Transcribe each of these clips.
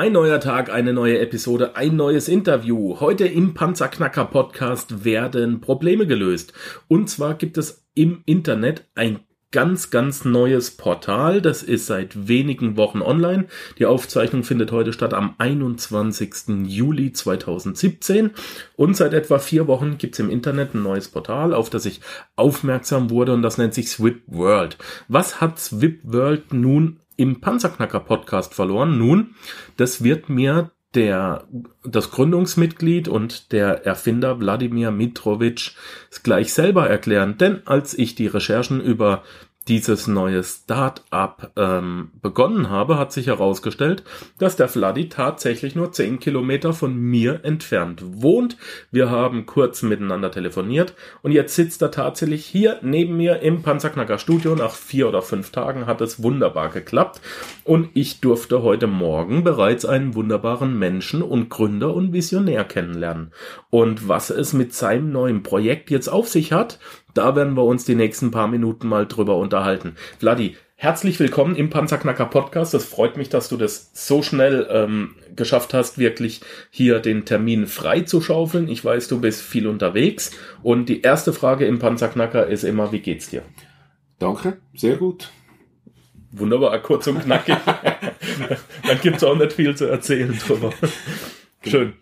Ein neuer Tag, eine neue Episode, ein neues Interview. Heute im Panzerknacker Podcast werden Probleme gelöst. Und zwar gibt es im Internet ein ganz, ganz neues Portal. Das ist seit wenigen Wochen online. Die Aufzeichnung findet heute statt am 21. Juli 2017. Und seit etwa vier Wochen gibt es im Internet ein neues Portal, auf das ich aufmerksam wurde und das nennt sich Swip World. Was hat Swip World nun im Panzerknacker Podcast verloren? Nun, das wird mir der, das Gründungsmitglied und der Erfinder Wladimir Mitrovic gleich selber erklären. Denn als ich die Recherchen über dieses neue Start-up ähm, begonnen habe, hat sich herausgestellt, dass der Vladi tatsächlich nur 10 Kilometer von mir entfernt wohnt. Wir haben kurz miteinander telefoniert und jetzt sitzt er tatsächlich hier neben mir im Panzerknacker Studio. Nach vier oder fünf Tagen hat es wunderbar geklappt und ich durfte heute Morgen bereits einen wunderbaren Menschen und Gründer und Visionär kennenlernen. Und was es mit seinem neuen Projekt jetzt auf sich hat, da werden wir uns die nächsten paar Minuten mal drüber unterhalten. Vladi, herzlich willkommen im Panzerknacker Podcast. Es freut mich, dass du das so schnell ähm, geschafft hast, wirklich hier den Termin frei zu schaufeln. Ich weiß, du bist viel unterwegs. Und die erste Frage im Panzerknacker ist immer, wie geht's dir? Danke, sehr gut. Wunderbar, kurz und knackig. Dann gibt's auch nicht viel zu erzählen drüber. Schön.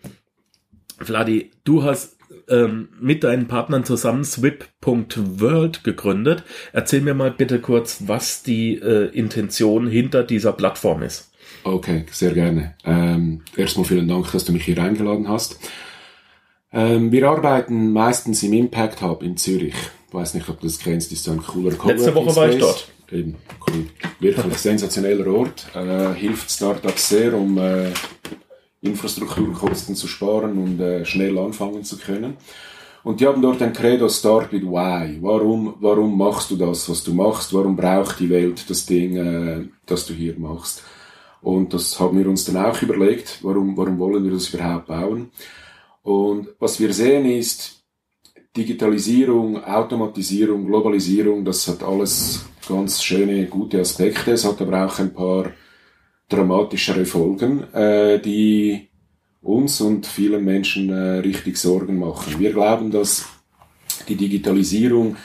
Vladi, du hast ähm, mit deinen Partnern zusammen Swip.world gegründet. Erzähl mir mal bitte kurz, was die äh, Intention hinter dieser Plattform ist. Okay, sehr gerne. Ähm, erstmal vielen Dank, dass du mich hier eingeladen hast. Ähm, wir arbeiten meistens im Impact Hub in Zürich. Ich weiß nicht, ob du das kennst, ist so ein cooler Letzte Woche war ich dort. Eben, cool. Wirklich sensationeller Ort. Äh, hilft Startups sehr, um äh, Infrastrukturkosten zu sparen und äh, schnell anfangen zu können. Und die haben dort ein Credo Start with Why. Warum, warum machst du das, was du machst? Warum braucht die Welt das Ding, äh, das du hier machst? Und das haben wir uns dann auch überlegt. Warum, warum wollen wir das überhaupt bauen? Und was wir sehen ist, Digitalisierung, Automatisierung, Globalisierung, das hat alles ganz schöne, gute Aspekte. Es hat aber auch ein paar dramatischere Folgen, äh, die uns und vielen Menschen äh, richtig Sorgen machen. Wir glauben, dass die Digitalisierung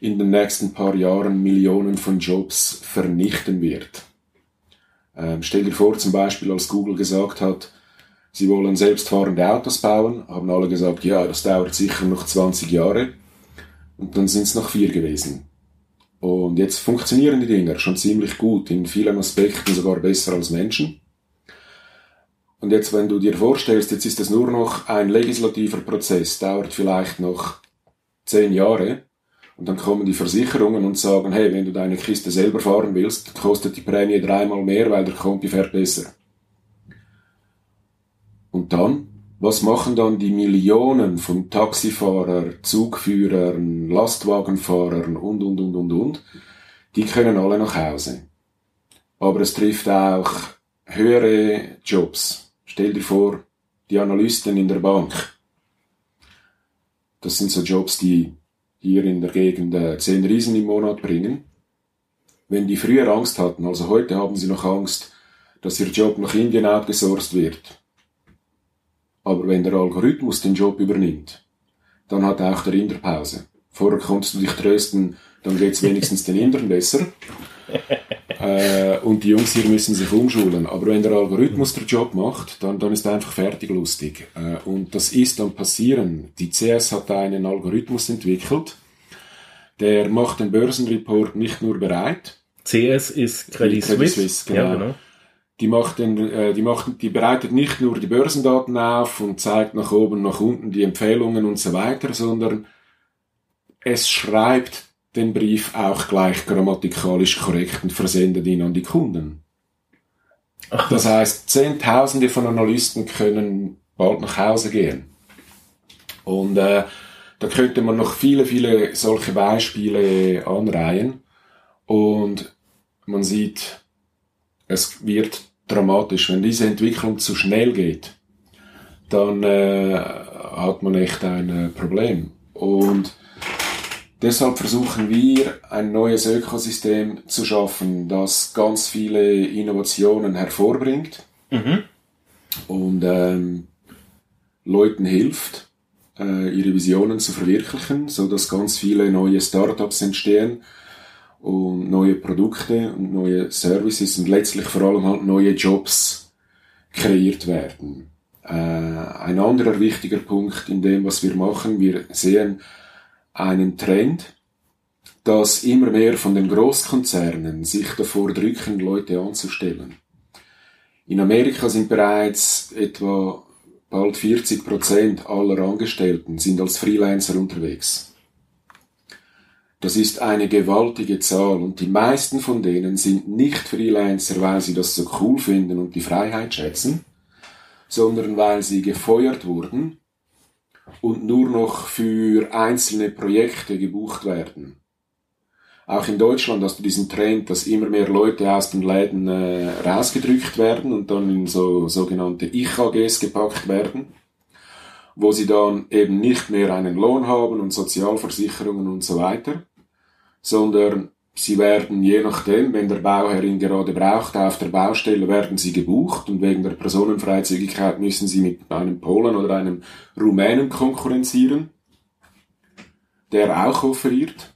in den nächsten paar Jahren Millionen von Jobs vernichten wird. Ähm, stell dir vor, zum Beispiel, als Google gesagt hat, sie wollen selbstfahrende Autos bauen, haben alle gesagt, ja, das dauert sicher noch 20 Jahre. Und dann sind es noch vier gewesen. Und jetzt funktionieren die Dinger schon ziemlich gut, in vielen Aspekten sogar besser als Menschen. Und jetzt, wenn du dir vorstellst, jetzt ist es nur noch ein legislativer Prozess, dauert vielleicht noch zehn Jahre, und dann kommen die Versicherungen und sagen, hey, wenn du deine Kiste selber fahren willst, kostet die Prämie dreimal mehr, weil der Kompi fährt besser. Und dann? Was machen dann die Millionen von Taxifahrern, Zugführern, Lastwagenfahrern und, und, und, und, und? Die können alle nach Hause. Aber es trifft auch höhere Jobs. Stell dir vor, die Analysten in der Bank. Das sind so Jobs, die hier in der Gegend äh, 10 Riesen im Monat bringen. Wenn die früher Angst hatten, also heute haben sie noch Angst, dass ihr Job nach Indien outgesourced wird aber wenn der Algorithmus den Job übernimmt, dann hat auch der Inder Pause. Vorher konntest du dich trösten, dann geht's wenigstens den Indern besser. äh, und die Jungs hier müssen sich umschulen. Aber wenn der Algorithmus den Job macht, dann, dann ist er einfach fertig lustig. Äh, und das ist dann passieren. Die CS hat einen Algorithmus entwickelt, der macht den Börsenreport nicht nur bereit. CS ist Credit, Credit Suisse. Suisse genau. Ja, genau die macht, den, äh, die macht, die bereitet nicht nur die Börsendaten auf und zeigt nach oben, nach unten die Empfehlungen und so weiter, sondern es schreibt den Brief auch gleich grammatikalisch korrekt und versendet ihn an die Kunden. Ach, das heißt, Zehntausende von Analysten können bald nach Hause gehen. Und äh, da könnte man noch viele, viele solche Beispiele anreihen. Und man sieht, es wird dramatisch. Wenn diese Entwicklung zu schnell geht, dann äh, hat man echt ein äh, Problem. Und deshalb versuchen wir, ein neues Ökosystem zu schaffen, das ganz viele Innovationen hervorbringt mhm. und ähm, Leuten hilft, äh, ihre Visionen zu verwirklichen, so dass ganz viele neue Startups entstehen und neue Produkte und neue Services und letztlich vor allem halt neue Jobs kreiert werden. Äh, ein anderer wichtiger Punkt in dem, was wir machen, wir sehen einen Trend, dass immer mehr von den Großkonzernen sich davor drücken, Leute anzustellen. In Amerika sind bereits etwa bald 40 Prozent aller Angestellten sind als Freelancer unterwegs. Das ist eine gewaltige Zahl und die meisten von denen sind nicht Freelancer, weil sie das so cool finden und die Freiheit schätzen, sondern weil sie gefeuert wurden und nur noch für einzelne Projekte gebucht werden. Auch in Deutschland hast du diesen Trend, dass immer mehr Leute aus den Läden äh, rausgedrückt werden und dann in so sogenannte Ich-AGs gepackt werden, wo sie dann eben nicht mehr einen Lohn haben und Sozialversicherungen und so weiter, sondern Sie werden je nachdem, wenn der Bauherr ihn gerade braucht, auf der Baustelle werden Sie gebucht und wegen der Personenfreizügigkeit müssen Sie mit einem Polen oder einem Rumänen konkurrenzieren, der auch offeriert.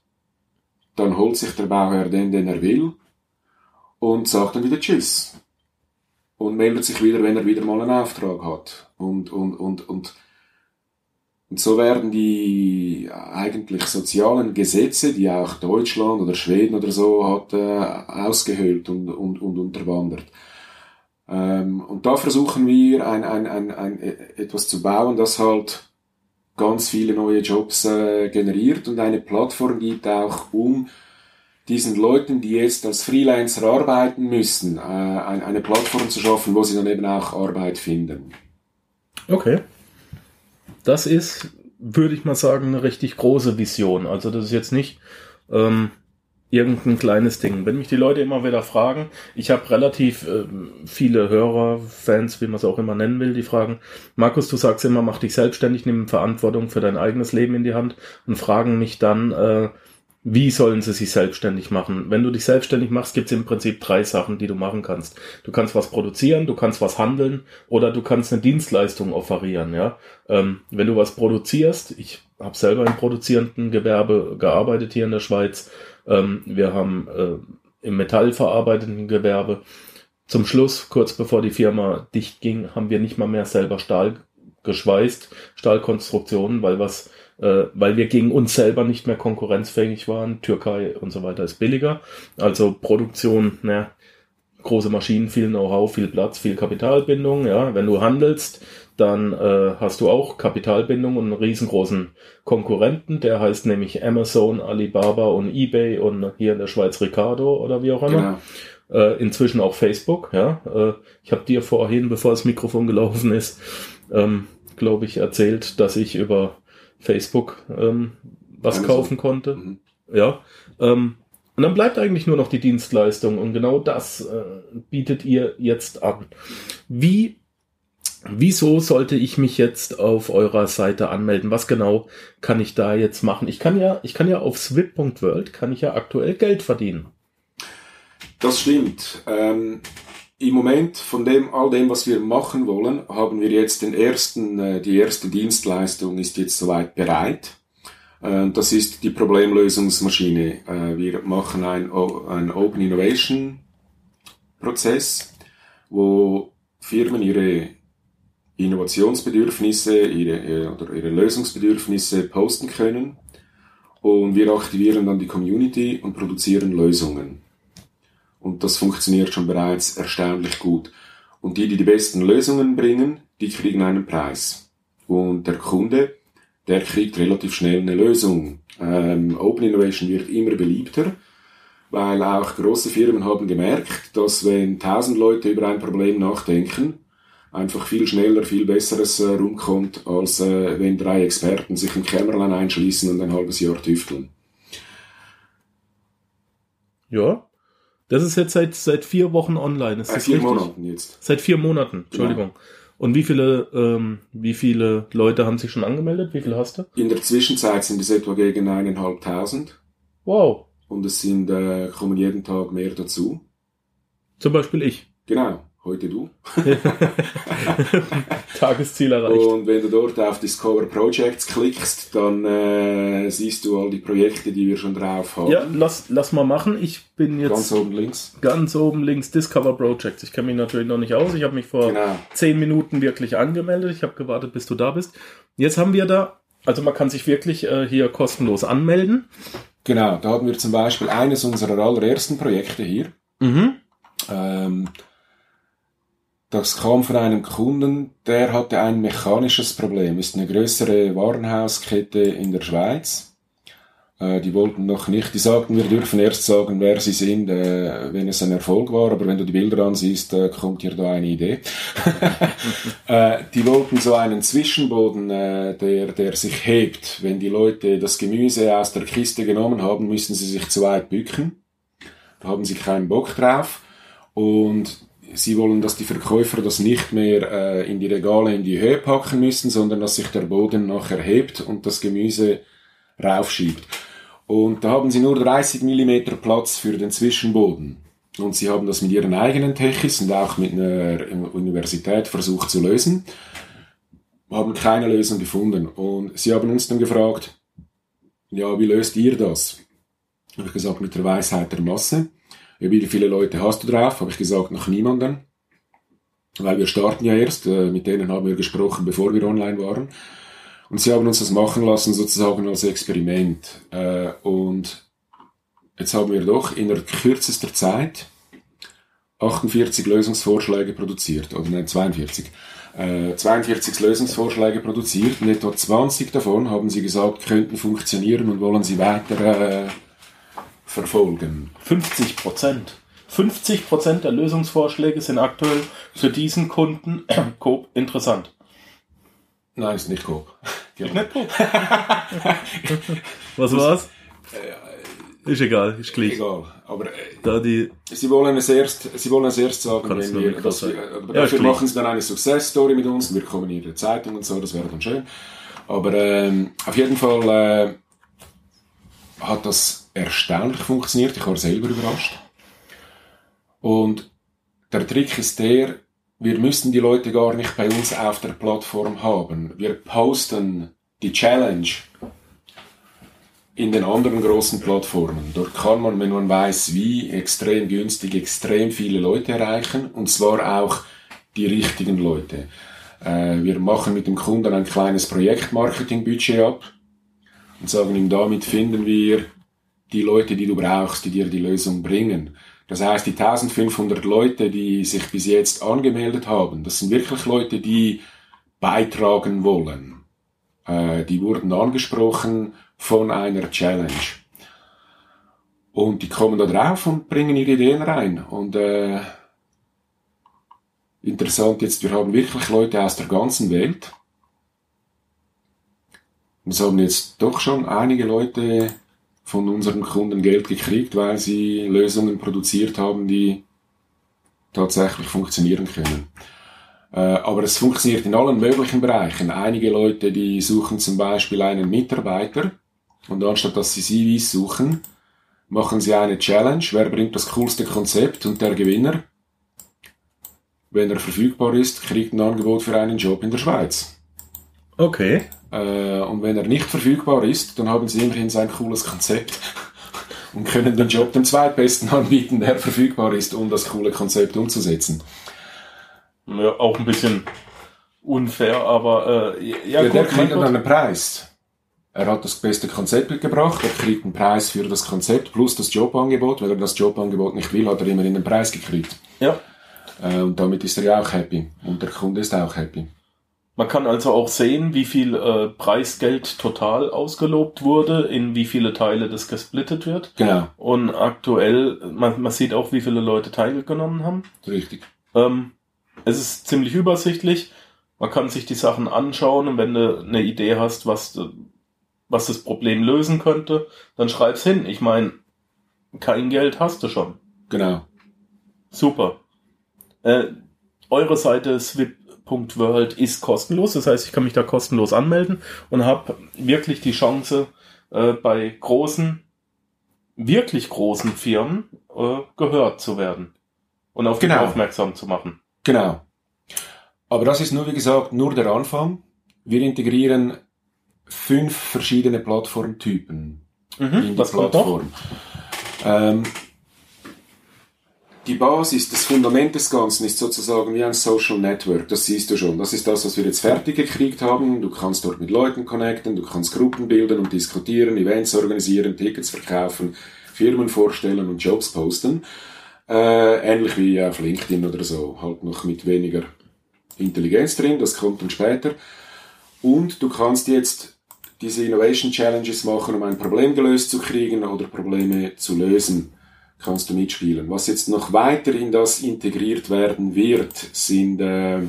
Dann holt sich der Bauherr den, den er will und sagt dann wieder Tschüss. Und meldet sich wieder, wenn er wieder mal einen Auftrag hat. Und, und, und, und und so werden die eigentlich sozialen Gesetze, die auch Deutschland oder Schweden oder so hat, äh, ausgehöhlt und, und, und unterwandert. Ähm, und da versuchen wir ein, ein, ein, ein, etwas zu bauen, das halt ganz viele neue Jobs äh, generiert und eine Plattform gibt auch, um diesen Leuten, die jetzt als Freelancer arbeiten müssen, äh, eine Plattform zu schaffen, wo sie dann eben auch Arbeit finden. Okay das ist, würde ich mal sagen, eine richtig große Vision. Also das ist jetzt nicht ähm, irgendein kleines Ding. Wenn mich die Leute immer wieder fragen, ich habe relativ äh, viele Hörer, Fans, wie man es auch immer nennen will, die fragen, Markus, du sagst immer, mach dich selbstständig, nimm Verantwortung für dein eigenes Leben in die Hand und fragen mich dann, äh, wie sollen sie sich selbstständig machen? Wenn du dich selbstständig machst, gibt es im Prinzip drei Sachen, die du machen kannst. Du kannst was produzieren, du kannst was handeln oder du kannst eine Dienstleistung offerieren. Ja, ähm, wenn du was produzierst, ich habe selber im produzierenden Gewerbe gearbeitet hier in der Schweiz. Ähm, wir haben äh, im metallverarbeitenden Gewerbe. Zum Schluss, kurz bevor die Firma dicht ging, haben wir nicht mal mehr selber Stahl geschweißt, Stahlkonstruktionen, weil was äh, weil wir gegen uns selber nicht mehr konkurrenzfähig waren. Türkei und so weiter ist billiger. Also Produktion, ne, große Maschinen, viel Know-how, viel Platz, viel Kapitalbindung. Ja, wenn du handelst, dann äh, hast du auch Kapitalbindung und einen riesengroßen Konkurrenten, der heißt nämlich Amazon, Alibaba und eBay und hier in der Schweiz Ricardo oder wie auch immer. Genau. Äh, inzwischen auch Facebook. Ja, äh, ich habe dir vorhin, bevor das Mikrofon gelaufen ist, ähm, glaube ich, erzählt, dass ich über Facebook ähm, was Amazon. kaufen konnte. Mhm. Ja. Ähm, und dann bleibt eigentlich nur noch die Dienstleistung und genau das äh, bietet ihr jetzt an. Wie, wieso sollte ich mich jetzt auf eurer Seite anmelden? Was genau kann ich da jetzt machen? Ich kann ja, ich kann ja auf swip.world kann ich ja aktuell Geld verdienen. Das stimmt. Ähm, im Moment von dem, all dem, was wir machen wollen, haben wir jetzt den ersten, äh, die erste Dienstleistung ist jetzt soweit bereit. Äh, das ist die Problemlösungsmaschine. Äh, wir machen ein, ein Open Innovation Prozess, wo Firmen ihre Innovationsbedürfnisse, ihre, oder ihre Lösungsbedürfnisse posten können. Und wir aktivieren dann die Community und produzieren Lösungen. Und das funktioniert schon bereits erstaunlich gut. Und die, die die besten Lösungen bringen, die kriegen einen Preis. Und der Kunde, der kriegt relativ schnell eine Lösung. Ähm, Open Innovation wird immer beliebter. weil auch große Firmen haben gemerkt, dass wenn tausend Leute über ein Problem nachdenken, einfach viel schneller, viel besseres äh, rumkommt, als äh, wenn drei Experten sich im Kämmerlein einschließen und ein halbes Jahr tüfteln. Ja. Das ist jetzt seit, seit vier Wochen online. Ist das vier richtig? Monaten jetzt. Seit vier Monaten, Entschuldigung. Und wie viele, ähm, wie viele Leute haben sich schon angemeldet? Wie viele hast du? In der Zwischenzeit sind es etwa gegen eineinhalbtausend Wow. und es sind, äh, kommen jeden Tag mehr dazu. Zum Beispiel ich. Genau, heute du. Tagesziel erreicht. Und wenn du dort auf Discover Projects klickst, dann äh, siehst du all die Projekte, die wir schon drauf haben. Ja, lass, lass mal machen. Ich bin jetzt Ganz ganz, oben links. oben links Discover Projects. Ich kenne mich natürlich noch nicht aus. Ich habe mich vor Genau. zehn Minuten wirklich angemeldet. Ich habe gewartet, bis du da bist. Jetzt haben wir da, also man kann sich wirklich äh, hier kostenlos anmelden. Genau, da haben wir zum Beispiel eines unserer allerersten Projekte hier. Mhm. Ähm, das kam von einem Kunden, der hatte ein mechanisches Problem. Ist eine größere Warenhauskette in der Schweiz. Äh, die wollten noch nicht, die sagten, wir dürfen erst sagen, wer sie sind, äh, wenn es ein Erfolg war. Aber wenn du die Bilder ansiehst, äh, kommt dir da eine Idee. die wollten so einen Zwischenboden, der, der sich hebt. Wenn die Leute das Gemüse aus der Kiste genommen haben, müssen sie sich zu weit bücken. Da haben sie keinen Bock drauf. Und sie wollen, dass die Verkäufer das nicht mehr äh, in die Regale in die Höhe packen müssen, sondern dass sich der Boden nachher hebt und das Gemüse raufschiebt. Und da haben sie nur 30 Millimeter Platz für den Zwischenboden. Und sie haben das mit ihren eigenen Techis und auch mit einer Universität versucht zu lösen, haben keine Lösung gefunden. Und sie haben uns dann gefragt, ja, wie löst ihr das? Habe ich gesagt, mit der Weisheit der Masse. Ja, wie viele Leute hast du drauf? Habe ich gesagt, noch niemanden. Weil wir starten ja erst, äh, mit denen haben wir gesprochen, bevor wir online waren. Und sie haben uns das machen lassen, sozusagen als Experiment. Äh, und jetzt haben wir doch in der kürzester Zeit 48 Lösungsvorschläge produziert, oder nein, 42. Äh, 42 Lösungsvorschläge produziert und etwa 20 davon, haben sie gesagt, könnten funktionieren und wollen sie weiter äh, verfolgen. 50 Prozent. 50 Prozent der Lösungsvorschläge sind aktuell für diesen Kunden Coop interessant. Nein, ist nicht Coop. Nicht Coop. Was war's? Ist egal, ist gleich. Egal. Aber äh, Da die, Sie wollen es erst, Sie wollen es erst sagen, wenn wir, dass wir, aber Ja, dafür ist machen Sie dann eine Success-Story mit uns, wir kommen in die Zeitung und so, das wäre dann schön. Aber ähm, auf jeden Fall äh, hat das erstaunlich funktioniert, ich war selber überrascht. Und der Trick ist der, wir müssen die Leute gar nicht bei uns auf der Plattform haben. Wir posten die Challenge in den anderen großen Plattformen. Dort kann man, wenn man weiß, wie, extrem günstig, extrem viele Leute erreichen und zwar auch die richtigen Leute. Äh, wir machen mit dem Kunden ein kleines Projektmarketingbudget ab und sagen ihm, damit finden wir die Leute, die du brauchst, die dir die Lösung bringen. Das heißt, die 1500 Leute, die sich bis jetzt angemeldet haben, das sind wirklich Leute, die beitragen wollen. Äh, die wurden angesprochen von einer Challenge. Und die kommen da drauf und bringen ihre Ideen rein. Und äh, interessant jetzt, wir haben wirklich Leute aus der ganzen Welt. Und es haben jetzt doch schon einige Leute von unseren Kunden Geld gekriegt, weil sie Lösungen produziert haben, die tatsächlich funktionieren können. Äh, aber es funktioniert in allen möglichen Bereichen. Einige Leute, die suchen zum Beispiel einen Mitarbeiter und anstatt dass sie CVs suchen, machen sie eine Challenge. Wer bringt das coolste Konzept und der Gewinner, wenn er verfügbar ist, kriegt ein Angebot für einen Job in der Schweiz. Okay. Äh, und wenn er nicht verfügbar ist, dann haben sie immerhin sein cooles Konzept und können den Job dem Zweitbesten anbieten, der verfügbar ist, um das coole Konzept umzusetzen. Ja, auch ein bisschen unfair, aber äh, ja, Ja, der gut, mein kriegt dann einen Preis. Er hat das beste Konzept mitgebracht, er kriegt einen Preis für das Konzept plus das Jobangebot. Wenn er das Jobangebot nicht will, hat er immerhin den Preis gekriegt. Ja. Äh, und damit ist er ja auch happy. Und der Kunde ist auch happy. Man kann also auch sehen, wie viel äh, Preisgeld total ausgelobt wurde, in wie viele Teile das gesplittet wird. Genau, Und aktuell, man, man sieht auch, wie viele Leute teilgenommen haben. richtig. Ähm, es ist ziemlich übersichtlich. Man kann sich die Sachen anschauen und wenn du eine Idee hast, was, was das Problem lösen könnte, dann schreib's hin. Ich meine, kein Geld hast du schon. Genau. Super. Äh, eure Seite swip.world ist kostenlos, das heißt, ich kann mich da kostenlos anmelden und habe wirklich die Chance, äh, bei großen, wirklich großen Firmen äh, gehört zu werden und auf Genau. aufmerksam zu machen. Genau. Aber das ist nur, wie gesagt, nur der Anfang. Wir integrieren fünf verschiedene Plattformtypen in die Mhm. Kommt noch? Plattform. Ähm, die Basis, das Fundament des Ganzen ist sozusagen wie ein Social Network. Das siehst du schon. Das ist das, was wir jetzt fertig gekriegt haben. Du kannst dort mit Leuten connecten, du kannst Gruppen bilden und diskutieren, Events organisieren, Tickets verkaufen, Firmen vorstellen und Jobs posten. Äh, ähnlich wie auf LinkedIn oder so. Halt noch mit weniger Intelligenz drin. Das kommt dann später. Und du kannst jetzt diese Innovation Challenges machen, um ein Problem gelöst zu kriegen oder Probleme zu lösen, kannst du mitspielen. Was jetzt noch weiter in das integriert werden wird, sind äh,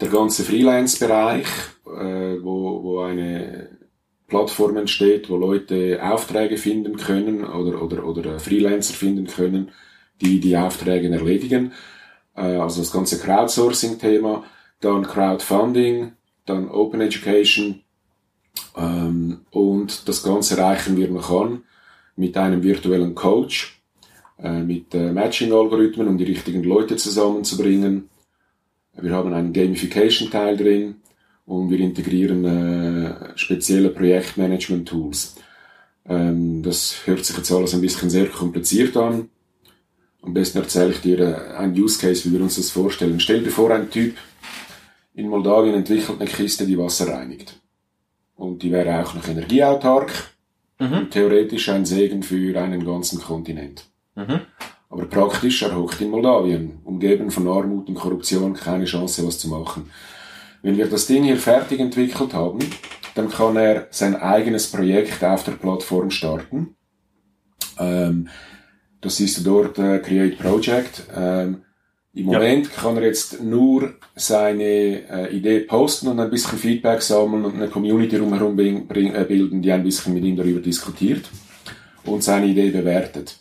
der ganze Freelance-Bereich, äh, wo, wo eine Plattform entsteht, wo Leute Aufträge finden können oder, oder, oder äh, Freelancer finden können, die die Aufträge erledigen. Äh, also das ganze Crowdsourcing-Thema, dann Crowdfunding, dann Open Education, ähm, und das Ganze reichen wir noch an mit einem virtuellen Coach, äh, mit äh, Matching-Algorithmen, um die richtigen Leute zusammenzubringen. Wir haben einen Gamification-Teil drin und wir integrieren äh, spezielle Projektmanagement-Tools. Ähm, das hört sich jetzt alles ein bisschen sehr kompliziert an. Am besten erzähle ich dir äh, einen Use Case, wie wir uns das vorstellen. Stell dir vor, ein Typ in Moldawien entwickelt eine Kiste, die Wasser reinigt. Und die wäre auch noch energieautark. Mhm. Theoretisch ein Segen für einen ganzen Kontinent. Mhm. Aber praktisch, er hockt in Moldawien, umgeben von Armut und Korruption, keine Chance, was zu machen. Wenn wir das Ding hier fertig entwickelt haben, dann kann er sein eigenes Projekt auf der Plattform starten. Ähm, das du dort, äh, Create Project. Ähm, Im Ja. Moment kann er jetzt nur seine äh, Idee posten und ein bisschen Feedback sammeln und eine Community drumherum bring, bring, äh, bilden, die ein bisschen mit ihm darüber diskutiert und seine Idee bewertet.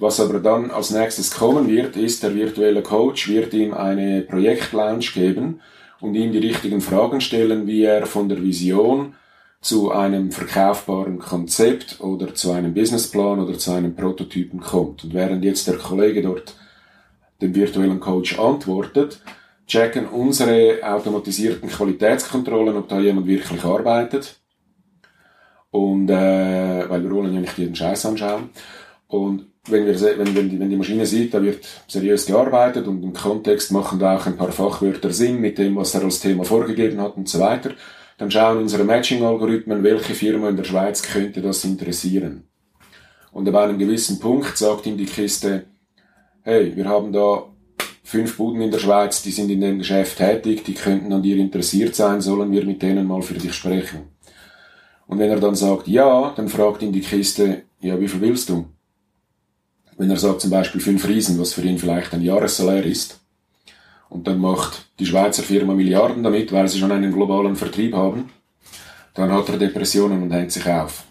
Was aber dann als nächstes kommen wird, ist, der virtuelle Coach wird ihm eine Projektlounge geben und ihm die richtigen Fragen stellen, wie er von der Vision zu einem verkaufbaren Konzept oder zu einem Businessplan oder zu einem Prototypen kommt. Und während jetzt der Kollege dort dem virtuellen Coach antwortet, checken unsere automatisierten Qualitätskontrollen, ob da jemand wirklich arbeitet. Und äh, weil wir wollen ja nicht jeden Scheiß anschauen. Und wenn, wir, wenn, wenn, die, wenn die Maschine sieht, da wird seriös gearbeitet und im Kontext machen da auch ein paar Fachwörter Sinn mit dem, was er als Thema vorgegeben hat und so weiter, dann schauen unsere Matching-Algorithmen, welche Firma in der Schweiz könnte das interessieren. Und ab einem gewissen Punkt sagt ihm die Kiste, hey, wir haben da fünf Buden in der Schweiz, die sind in dem Geschäft tätig, die könnten an dir interessiert sein, sollen wir mit denen mal für dich sprechen. Und wenn er dann sagt ja, dann fragt ihn die Kiste, ja, wie viel willst du? Wenn er sagt zum Beispiel fünf Riesen, was für ihn vielleicht ein Jahressalär ist, und dann macht die Schweizer Firma Milliarden damit, weil sie schon einen globalen Vertrieb haben, dann hat er Depressionen und hängt sich auf.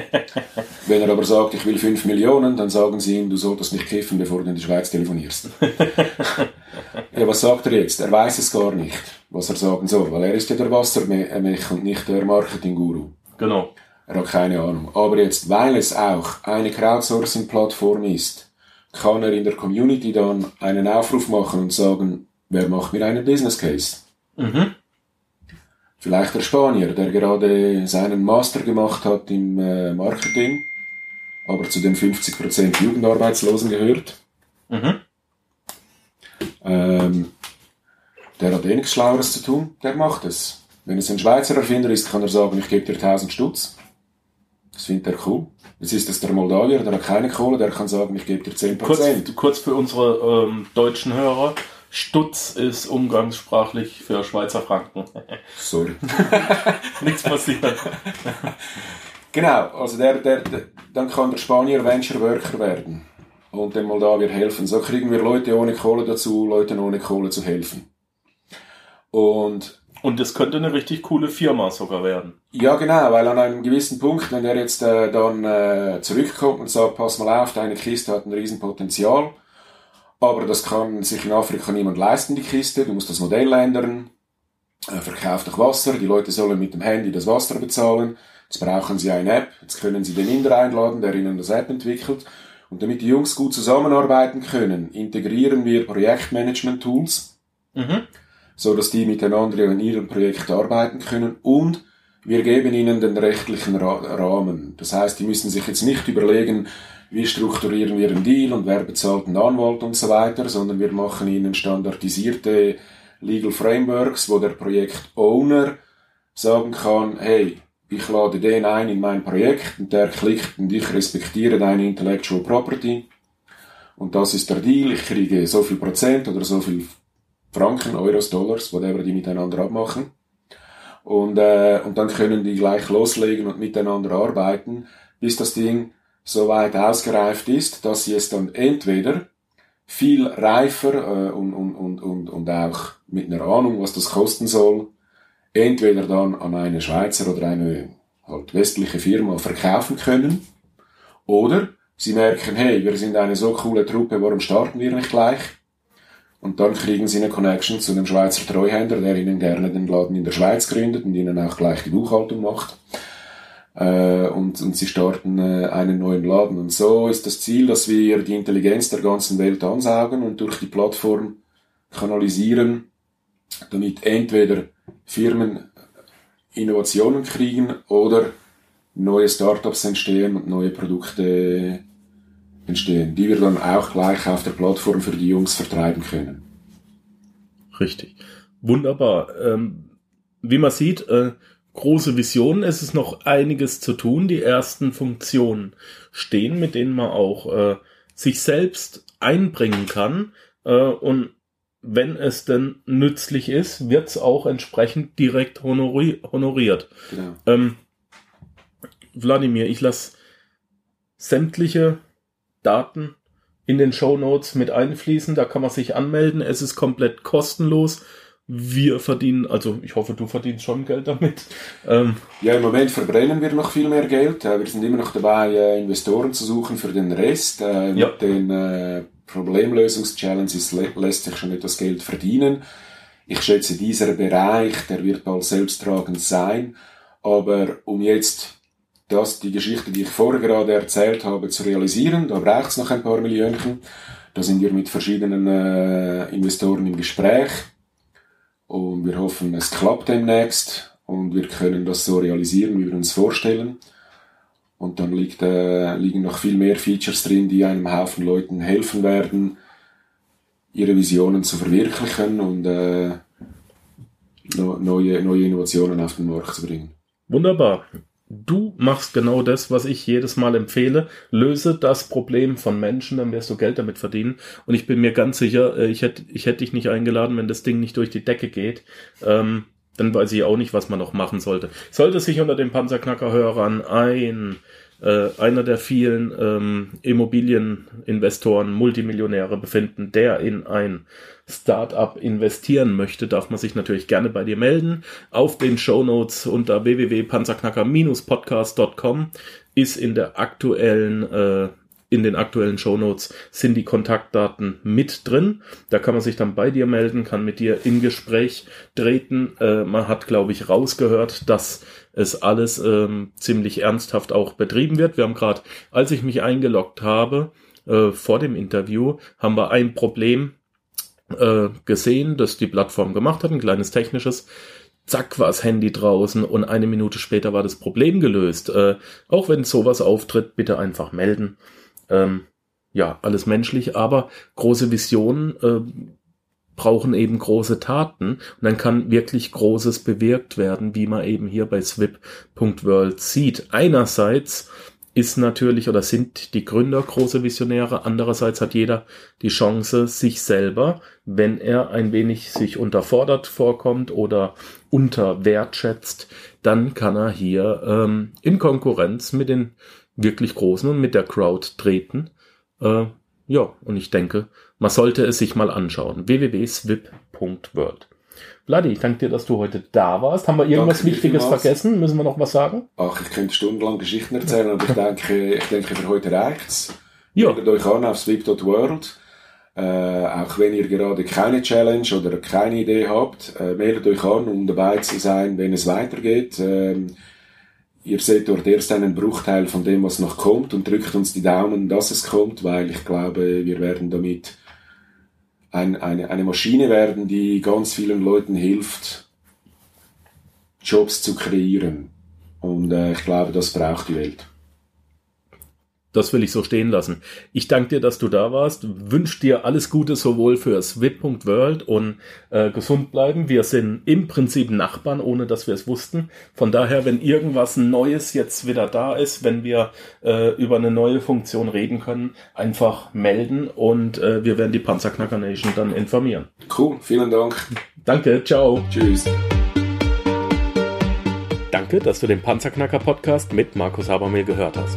Wenn er aber sagt, ich will 5 Millionen, dann sagen sie ihm, du solltest nicht kiffen, bevor du in die Schweiz telefonierst. ja, was sagt er jetzt? Er weiß es gar nicht, was er sagen soll, weil er ist ja der Wassermech und nicht der Marketing-Guru. Genau. Er hat keine Ahnung. Aber jetzt, weil es auch eine Crowdsourcing-Plattform ist, kann er in der Community dann einen Aufruf machen und sagen, wer macht mir einen Business Case? Mhm. Vielleicht der Spanier, der gerade seinen Master gemacht hat im äh, Marketing, aber zu den 50% Jugendarbeitslosen gehört. Mhm. Ähm, der hat eh nichts Schlaueres zu tun, der macht es. Wenn es ein Schweizer Erfinder ist, kann er sagen, ich gebe dir 1000 Stutz. Das findet er cool. Jetzt ist es der Moldawier, der hat keine Kohle, der kann sagen, ich gebe dir 10%. Kurz, kurz für unsere ähm, deutschen Hörer. Stutz ist umgangssprachlich für Schweizer Franken. Sorry. Nichts passiert. Genau, also der, der, der, dann kann der Spanier Venture Worker werden und dem Moldawier helfen. So kriegen wir Leute ohne Kohle dazu, Leuten ohne Kohle zu helfen. Und Und es könnte eine richtig coole Firma sogar werden. ja, genau, weil an einem gewissen Punkt, wenn der jetzt äh, dann äh, zurückkommt und sagt, pass mal auf, deine Kiste hat ein Riesenpotenzial, aber das kann sich in Afrika niemand leisten, die Kiste, du musst das Modell ändern, äh, verkauf doch Wasser, die Leute sollen mit dem Handy das Wasser bezahlen, jetzt brauchen sie eine App, jetzt können sie den Inder einladen, der ihnen das App entwickelt. Und damit die Jungs gut zusammenarbeiten können, integrieren wir Projektmanagement-Tools, Mhm. So dass die miteinander in ihrem Projekt arbeiten können. Und wir geben ihnen den rechtlichen Ra Rahmen. Das heißt, die müssen sich jetzt nicht überlegen, wie strukturieren wir einen Deal und wer bezahlt einen Anwalt und so weiter, sondern wir machen ihnen standardisierte Legal Frameworks, wo der Projektowner sagen kann, hey, ich lade den ein in mein Projekt und der klickt und ich respektiere deine Intellectual Property. Und das ist der Deal, ich kriege so viel Prozent oder so viel Franken, Euros, Dollars, whatever die miteinander abmachen. Und, äh, und dann können die gleich loslegen und miteinander arbeiten, bis das Ding so weit ausgereift ist, dass sie es dann entweder viel reifer äh, und, und, und, und, und auch mit einer Ahnung, was das kosten soll, entweder dann an eine Schweizer oder eine halt westliche Firma verkaufen können, oder sie merken, hey, wir sind eine so coole Truppe, warum starten wir nicht gleich? Und dann kriegen sie eine Connection zu einem Schweizer Treuhänder, der ihnen gerne den Laden in der Schweiz gründet und ihnen auch gleich die Buchhaltung macht. Äh, und, und sie starten äh, einen neuen Laden. Und so ist das Ziel, dass wir die Intelligenz der ganzen Welt ansaugen und durch die Plattform kanalisieren, damit entweder Firmen Innovationen kriegen oder neue Startups entstehen und neue Produkte entstehen, die wir dann auch gleich auf der Plattform für die Jungs vertreiben können. Richtig. Wunderbar. Ähm, wie man sieht, äh, große Visionen. Es ist noch einiges zu tun. Die ersten Funktionen stehen, mit denen man auch äh, sich selbst einbringen kann. Äh, und wenn es denn nützlich ist, wird es auch entsprechend direkt honori honoriert. Genau. Ähm, Wladimir, ich lasse sämtliche Daten in den Show Notes mit einfließen. Da kann man sich anmelden. Es ist komplett kostenlos. Wir verdienen, also ich hoffe, du verdienst schon Geld damit. Ähm, Ja, im Moment verbrennen wir noch viel mehr Geld. Äh, Wir sind immer noch dabei, äh, Investoren zu suchen für den Rest. Äh, Ja. Mit den äh, Problemlösungs-Challenges lä lässt sich schon etwas Geld verdienen. Ich schätze, dieser Bereich, der wird bald selbsttragend sein. Aber um jetzt das, die Geschichte, die ich vorher gerade erzählt habe, zu realisieren, da braucht es noch ein paar Millionchen. Da sind wir mit verschiedenen äh, Investoren im Gespräch. Und wir hoffen, es klappt demnächst und wir können das so realisieren, wie wir uns vorstellen. Und dann liegt, äh, liegen noch viel mehr Features drin, die einem Haufen Leuten helfen werden, ihre Visionen zu verwirklichen und äh, neue, neue Innovationen auf den Markt zu bringen. Wunderbar. Du machst genau das, was ich jedes Mal empfehle. Löse das Problem von Menschen, dann wirst du Geld damit verdienen. Und ich bin mir ganz sicher, äh, ich hätte, ich hätte dich nicht eingeladen, wenn das Ding nicht durch die Decke geht. Ähm, dann weiß ich auch nicht, was man noch machen sollte. Sollte sich unter den Panzerknacker-Hörern ein äh, einer der vielen ähm, Immobilieninvestoren, Multimillionäre befinden, der in ein Startup investieren möchte, darf man sich natürlich gerne bei dir melden. Auf den Shownotes unter www.panzerknacker-podcast.com ist in der aktuellen äh, in den aktuellen Shownotes sind die Kontaktdaten mit drin. Da kann man sich dann bei dir melden, kann mit dir in Gespräch treten. Äh, man hat, glaube ich, rausgehört, dass es alles ähm, ziemlich ernsthaft auch betrieben wird. Wir haben gerade, als ich mich eingeloggt habe, äh, vor dem Interview, haben wir ein Problem äh, gesehen, das die Plattform gemacht hat, ein kleines technisches. Zack war das Handy draußen und eine Minute später war das Problem gelöst. Äh, auch wenn sowas auftritt, bitte einfach melden. Ähm, ja, alles menschlich, aber große Visionen äh, brauchen eben große Taten und dann kann wirklich Großes bewirkt werden, wie man eben hier bei swip.world sieht. Einerseits ist natürlich oder sind die Gründer große Visionäre. Andererseits hat jeder die Chance, sich selber, wenn er ein wenig sich unterfordert vorkommt oder unterwertschätzt, dann kann er hier ähm, in Konkurrenz mit den wirklich Großen und mit der Crowd treten. Äh, ja, und ich denke, man sollte es sich mal anschauen. www.swip.world. Vladi, ich danke dir, dass du heute da warst. Haben wir irgendwas danke Wichtiges vergessen? Müssen wir noch was sagen? Ach, ich könnte stundenlang Geschichten erzählen, aber ich denke, ich denke, für heute reicht's. Ja. Meldet euch an auf swip.world. Äh, auch wenn ihr gerade keine Challenge oder keine Idee habt, äh, meldet euch an, um dabei zu sein, wenn es weitergeht. Ähm, ihr seht dort erst einen Bruchteil von dem, was noch kommt und drückt uns die Daumen, dass es kommt, weil ich glaube, wir werden damit ein, eine, eine Maschine werden, die ganz vielen Leuten hilft, Jobs zu kreieren. Und äh, ich glaube, das braucht die Welt. Das will ich so stehen lassen. Ich danke dir, dass du da warst. Wünsche dir alles Gute sowohl für swip.world und äh, gesund bleiben. Wir sind im Prinzip Nachbarn, ohne dass wir es wussten. Von daher, wenn irgendwas Neues jetzt wieder da ist, wenn wir äh, über eine neue Funktion reden können, einfach melden und äh, wir werden die Panzerknacker Nation dann informieren. Cool, vielen Dank. Danke, ciao. Tschüss. Danke, dass du den Panzerknacker Podcast mit Markus Habermehl gehört hast.